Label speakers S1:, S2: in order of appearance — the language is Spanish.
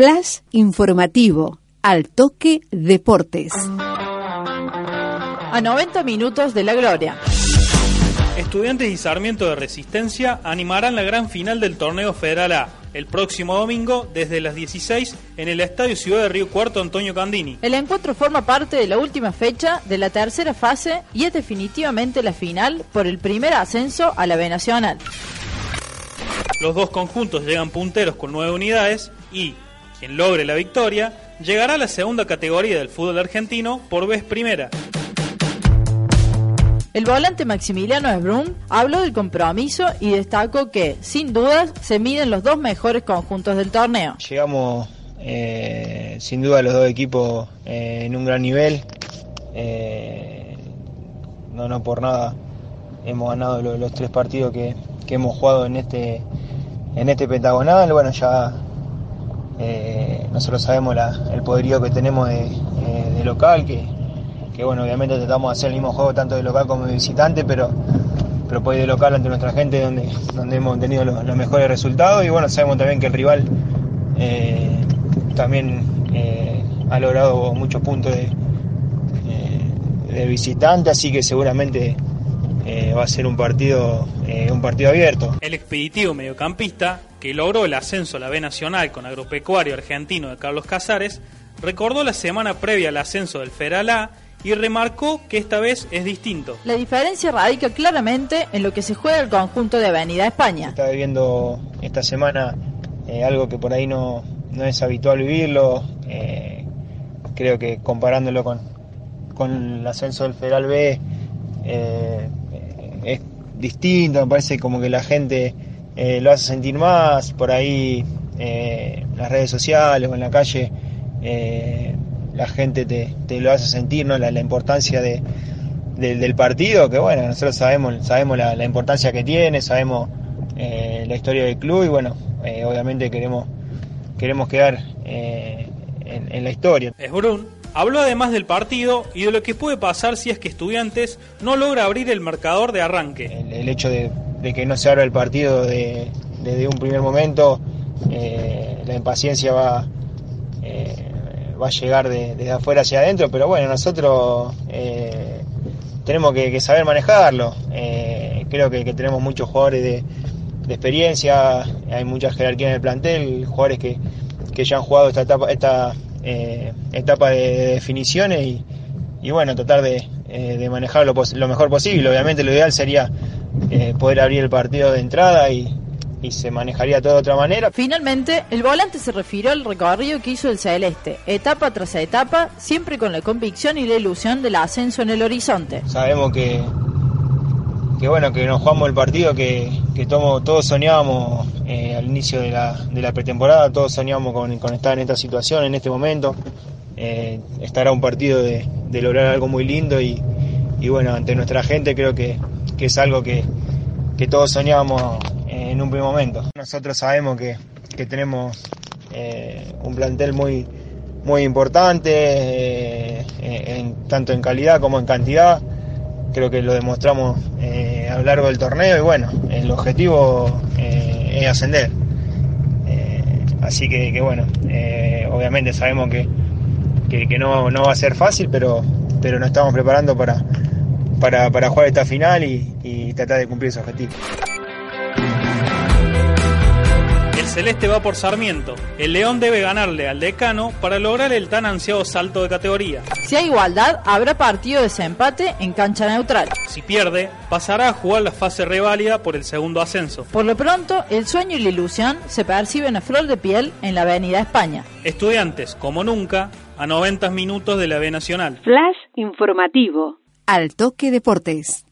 S1: Flash informativo, al toque deportes.
S2: A 90 minutos de la gloria.
S3: Estudiantes y Sarmiento de Resistencia animarán la gran final del torneo Federal A el próximo domingo desde las 16 en el Estadio Ciudad de Río Cuarto Antonio Candini.
S2: El encuentro forma parte de la última fecha de la tercera fase y es definitivamente la final por el primer ascenso a la B Nacional.
S3: Los dos conjuntos llegan punteros con nueve unidades y quien logre la victoria llegará a la segunda categoría del fútbol argentino por vez primera.
S2: El volante Maximiliano Esbrun habló del compromiso y destacó que, sin dudas, se miden los dos mejores conjuntos del torneo.
S4: Llegamos, eh, sin duda, los dos equipos eh, en un gran nivel. Eh, no, no por nada hemos ganado los, tres partidos que, hemos jugado en este, en este pentagonal. Bueno, ya nosotros sabemos el poderío que tenemos de local, que que bueno, obviamente tratamos de hacer el mismo juego tanto de local como de visitante, pero, pero puede de local ante nuestra gente donde, donde hemos tenido los, mejores resultados. Y bueno, sabemos también que el rival eh, también eh, ha logrado muchos puntos de, eh, de visitante, así que seguramente va a ser un partido, un partido abierto.
S3: El expeditivo mediocampista, que logró el ascenso a la B Nacional con agropecuario argentino de Carlos Casares, recordó la semana previa al ascenso del Federal A y remarcó que esta vez es distinto.
S2: La diferencia radica claramente en lo que se juega el conjunto de Avenida España.
S4: Está viviendo esta semana eh, algo que por ahí no, no es habitual vivirlo. Eh, creo que comparándolo con, con el ascenso del Federal B eh, es distinto, me parece como que la gente lo hace sentir más, por ahí en las redes sociales o en la calle la gente te, lo hace sentir, ¿no? La, importancia de, del partido, que bueno, nosotros sabemos, sabemos la, importancia que tiene, sabemos eh, la historia del club y bueno, eh, obviamente queremos, queremos quedar eh, en, la historia.
S3: Es Brun. Habló además del partido y de lo que puede pasar si es que Estudiantes no logra abrir el marcador de arranque.
S4: El, hecho de, que no se abra el partido desde un primer momento, la impaciencia va, va a llegar de, desde afuera hacia adentro, pero bueno, nosotros eh, tenemos que, saber manejarlo. Eh, creo que, tenemos muchos jugadores de, experiencia, hay mucha jerarquía en el plantel, jugadores que, ya han jugado esta etapa, esta, eh, etapa de, definiciones y, bueno, tratar de, manejarlo lo, mejor posible. Obviamente lo ideal sería poder abrir el partido de entrada y, y se manejaría todo de otra manera.
S2: Finalmente, el volante se refirió al recorrido que hizo el Celeste, etapa tras etapa, siempre con la convicción y la ilusión del ascenso en el horizonte.
S4: Sabemos que, que bueno, que nos jugamos el partido que, que todos soñábamos eh, al inicio de la, de la, pretemporada, todos soñábamos con, estar en esta situación, en este momento. Eh, estará un partido de, de, lograr algo muy lindo y, y bueno, ante nuestra gente creo que, que es algo que, que todos soñábamos en un primer momento. Nosotros sabemos que, tenemos eh, un plantel muy, muy importante, eh, tanto en calidad como en cantidad. Creo que lo demostramos eh, a lo largo del torneo y bueno, el objetivo es ascender. así que, bueno, obviamente sabemos que, que, no, no, va a ser fácil, pero, pero nos estamos preparando para, para, jugar esta final y, y tratar de cumplir ese objetivo.
S3: Celeste va por Sarmiento. El León debe ganarle al Decano para lograr el tan ansiado salto de categoría.
S2: Si hay igualdad, habrá partido de desempate en cancha neutral.
S3: Si pierde, pasará a jugar la fase reválida por el segundo ascenso.
S2: Por lo pronto, el sueño y la ilusión se perciben a flor de piel en la Avenida España.
S3: Estudiantes, como nunca, a 90 minutos de la B Nacional.
S1: Flash informativo. Al toque deportes.